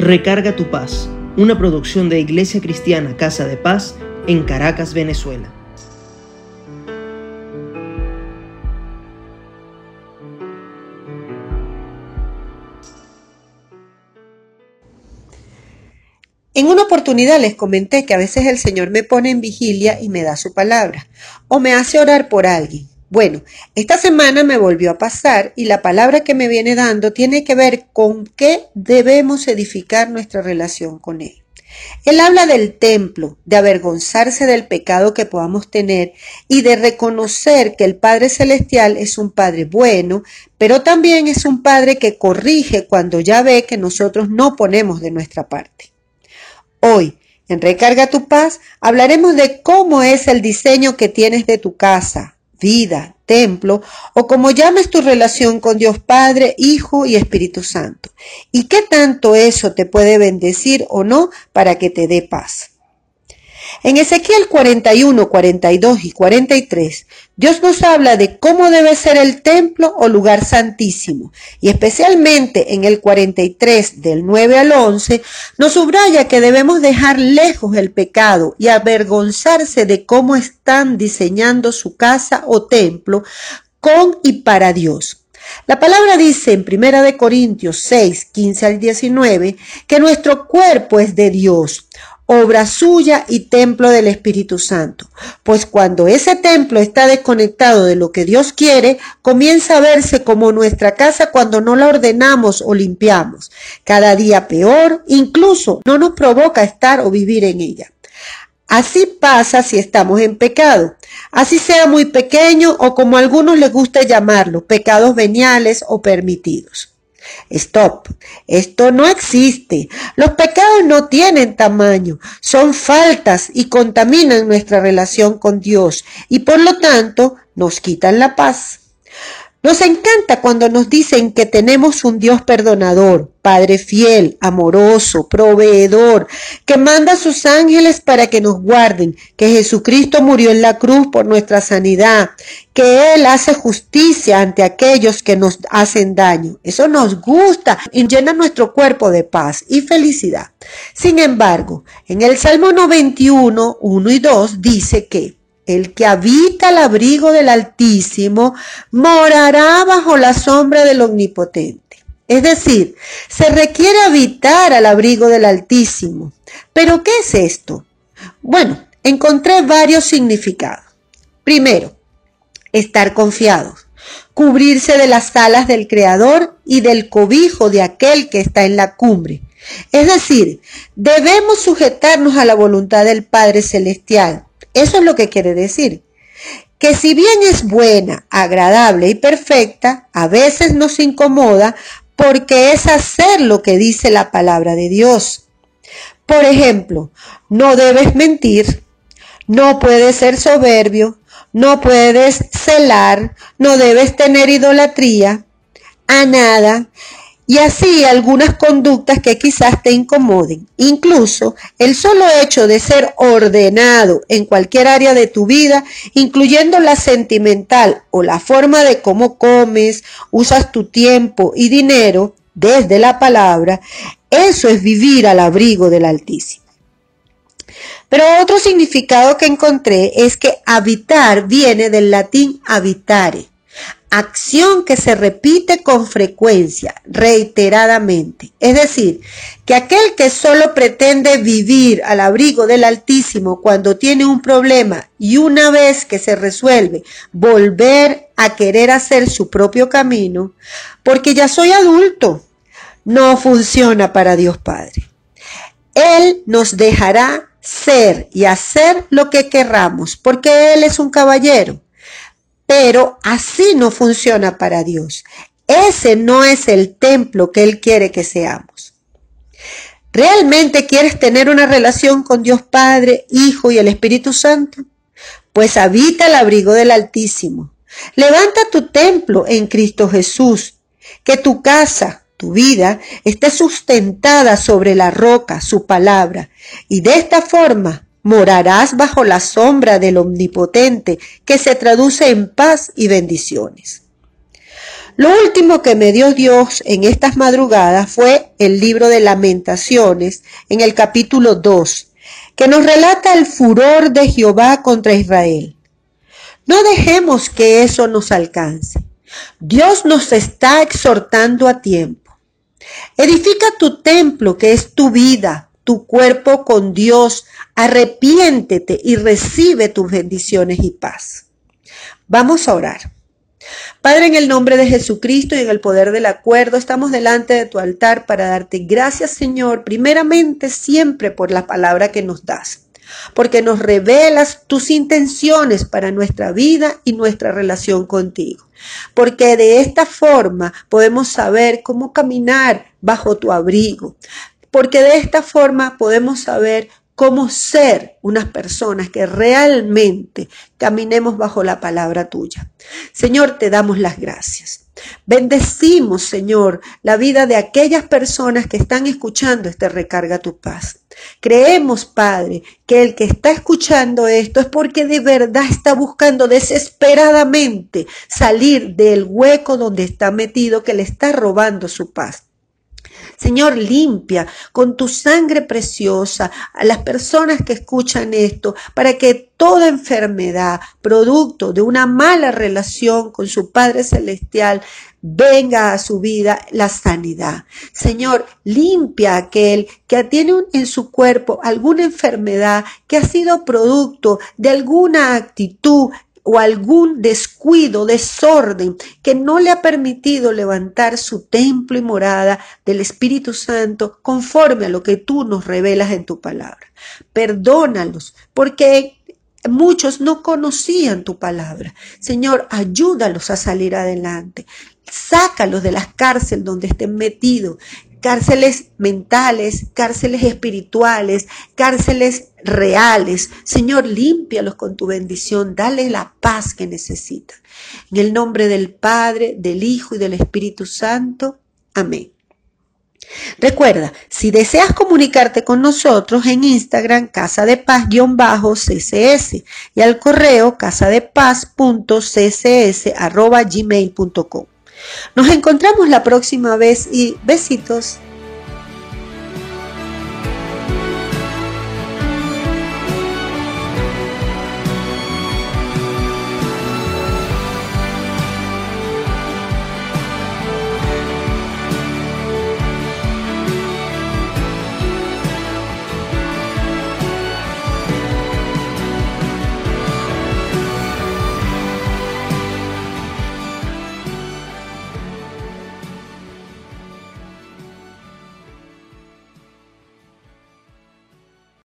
Recarga tu paz, una producción de Iglesia Cristiana Casa de Paz en Caracas, Venezuela. En una oportunidad les comenté que a veces el Señor me pone en vigilia y me da su palabra, o me hace orar por alguien. Bueno, esta semana me volvió a pasar y la palabra que me viene dando tiene que ver con qué debemos edificar nuestra relación con Él. Él habla del templo, de avergonzarse del pecado que podamos tener y de reconocer que el Padre Celestial es un Padre bueno, pero también es un Padre que corrige cuando ya ve que nosotros no ponemos de nuestra parte. Hoy, en Recarga tu Paz, hablaremos de cómo es el diseño que tienes de tu casa, vida, templo o como llames tu relación con Dios Padre, Hijo y Espíritu Santo. Y qué tanto eso te puede bendecir o no para que te dé paz. En Ezequiel 41, 42 y 43, Dios nos habla de cómo debe ser el templo o lugar santísimo, y especialmente en el 43 del 9 al 11, nos subraya que debemos dejar lejos el pecado y avergonzarse de cómo están diseñando su casa o templo con y para Dios. La palabra dice en 1 de Corintios 6, 15 al 19 que nuestro cuerpo es de Dios, obra suya y templo del Espíritu Santo. Pues cuando ese templo está desconectado de lo que Dios quiere, comienza a verse como nuestra casa cuando no la ordenamos o limpiamos. Cada día peor, incluso no nos provoca estar o vivir en ella. Así pasa si estamos en pecado, así sea muy pequeño o como a algunos les gusta llamarlo, pecados veniales o permitidos. Stop. Esto no existe. Los pecados no tienen tamaño, son faltas y contaminan nuestra relación con Dios y por lo tanto nos quitan la paz. Nos encanta cuando nos dicen que tenemos un Dios perdonador, Padre fiel, amoroso, proveedor, que manda a sus ángeles para que nos guarden, que Jesucristo murió en la cruz por nuestra sanidad, que Él hace justicia ante aquellos que nos hacen daño. Eso nos gusta y llena nuestro cuerpo de paz y felicidad. Sin embargo, en el Salmo 91, 1 y 2 dice que el que habita al abrigo del Altísimo morará bajo la sombra del Omnipotente. Es decir, se requiere habitar al abrigo del Altísimo. ¿Pero qué es esto? Bueno, encontré varios significados. Primero, estar confiados, cubrirse de las alas del Creador y del cobijo de aquel que está en la cumbre. Es decir, debemos sujetarnos a la voluntad del Padre Celestial, eso es lo que quiere decir. Que si bien es buena, agradable y perfecta, a veces nos incomoda porque es hacer lo que dice la palabra de Dios. Por ejemplo, no debes mentir, no puedes ser soberbio, no puedes celar, no debes tener idolatría a nada, y así algunas conductas que quizás te incomoden. Incluso el solo hecho de ser ordenado en cualquier área de tu vida, incluyendo la sentimental o la forma de cómo comes, usas tu tiempo y dinero desde la palabra, eso es vivir al abrigo del Altísimo. Pero otro significado que encontré es que habitar viene del latín habitare, acción que se repite con frecuencia, reiteradamente. Es decir, que aquel que solo pretende vivir al abrigo del Altísimo cuando tiene un problema y una vez que se resuelve volver a querer hacer su propio camino, porque ya soy adulto, no funciona para Dios Padre. Él nos dejará ser y hacer lo que querramos, porque Él es un caballero pero así no funciona para Dios. Ese no es el templo que Él quiere que seamos. ¿Realmente quieres tener una relación con Dios Padre, Hijo y el Espíritu Santo? Pues habita el abrigo del Altísimo. Levanta tu templo en Cristo Jesús. Que tu casa, tu vida, esté sustentada sobre la roca, su palabra. Y de esta forma morarás bajo la sombra del Omnipotente, que se traduce en paz y bendiciones. Lo último que me dio Dios en estas madrugadas fue el libro de lamentaciones en el capítulo 2, que nos relata el furor de Jehová contra Israel. No dejemos que eso nos alcance. Dios nos está exhortando a tiempo. Edifica tu templo, que es tu vida, tu cuerpo con Dios. Arrepiéntete y recibe tus bendiciones y paz. Vamos a orar. Padre, en el nombre de Jesucristo y en el poder del acuerdo, estamos delante de tu altar para darte gracias, Señor, primeramente siempre por la palabra que nos das, porque nos revelas tus intenciones para nuestra vida y nuestra relación contigo. Porque de esta forma podemos saber cómo caminar bajo tu abrigo. Porque de esta forma podemos saber cómo ser unas personas que realmente caminemos bajo la palabra tuya. Señor, te damos las gracias. Bendecimos, Señor, la vida de aquellas personas que están escuchando este recarga tu paz. Creemos, Padre, que el que está escuchando esto es porque de verdad está buscando desesperadamente salir del hueco donde está metido que le está robando su paz. Señor, limpia con tu sangre preciosa a las personas que escuchan esto, para que toda enfermedad, producto de una mala relación con su Padre Celestial, venga a su vida la sanidad. Señor, limpia aquel que tiene en su cuerpo alguna enfermedad que ha sido producto de alguna actitud o algún descuido, desorden que no le ha permitido levantar su templo y morada del Espíritu Santo conforme a lo que tú nos revelas en tu palabra. Perdónalos porque muchos no conocían tu palabra. Señor, ayúdalos a salir adelante. Sácalos de las cárceles donde estén metidos cárceles mentales, cárceles espirituales, cárceles reales. Señor, límpialos con tu bendición, dale la paz que necesitan. En el nombre del Padre, del Hijo y del Espíritu Santo. Amén. Recuerda, si deseas comunicarte con nosotros en Instagram, casa de paz-ccs y al correo casa de gmail.com. Nos encontramos la próxima vez y besitos.